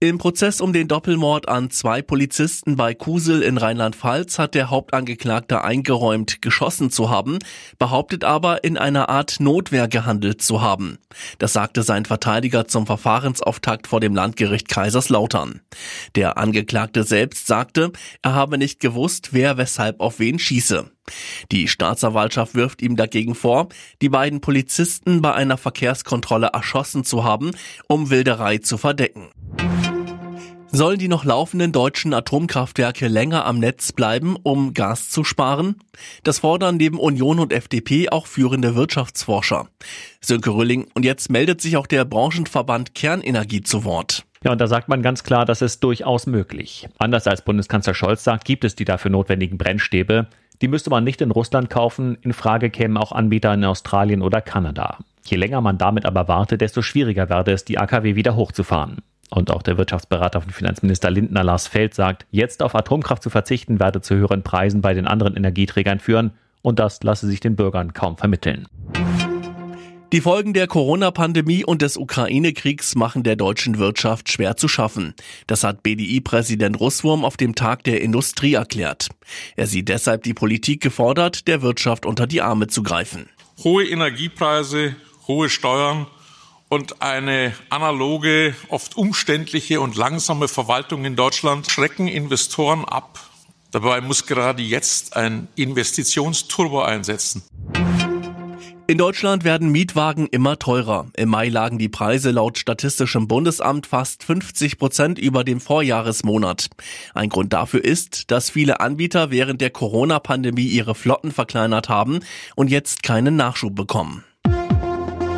Im Prozess um den Doppelmord an zwei Polizisten bei Kusel in Rheinland-Pfalz hat der Hauptangeklagte eingeräumt, geschossen zu haben, behauptet aber, in einer Art Notwehr gehandelt zu haben. Das sagte sein Verteidiger zum Verfahrensauftakt vor dem Landgericht Kaiserslautern. Der Angeklagte selbst sagte, er habe nicht gewusst, wer weshalb auf wen schieße. Die Staatsanwaltschaft wirft ihm dagegen vor, die beiden Polizisten bei einer Verkehrskontrolle erschossen zu haben, um Wilderei zu verdecken. Sollen die noch laufenden deutschen Atomkraftwerke länger am Netz bleiben, um Gas zu sparen? Das fordern neben Union und FDP auch führende Wirtschaftsforscher. Sönke Rülling, und jetzt meldet sich auch der Branchenverband Kernenergie zu Wort. Ja, und da sagt man ganz klar, das ist durchaus möglich. Anders als Bundeskanzler Scholz sagt, gibt es die dafür notwendigen Brennstäbe. Die müsste man nicht in Russland kaufen. In Frage kämen auch Anbieter in Australien oder Kanada. Je länger man damit aber wartet, desto schwieriger werde es, die AKW wieder hochzufahren. Und auch der Wirtschaftsberater von Finanzminister Lindner Lars Feld sagt, jetzt auf Atomkraft zu verzichten werde zu höheren Preisen bei den anderen Energieträgern führen und das lasse sich den Bürgern kaum vermitteln. Die Folgen der Corona-Pandemie und des Ukraine-Kriegs machen der deutschen Wirtschaft schwer zu schaffen. Das hat BDI-Präsident Russwurm auf dem Tag der Industrie erklärt. Er sieht deshalb die Politik gefordert, der Wirtschaft unter die Arme zu greifen. Hohe Energiepreise, hohe Steuern und eine analoge, oft umständliche und langsame Verwaltung in Deutschland schrecken Investoren ab. Dabei muss gerade jetzt ein Investitionsturbo einsetzen. In Deutschland werden Mietwagen immer teurer. Im Mai lagen die Preise laut Statistischem Bundesamt fast 50 Prozent über dem Vorjahresmonat. Ein Grund dafür ist, dass viele Anbieter während der Corona-Pandemie ihre Flotten verkleinert haben und jetzt keinen Nachschub bekommen.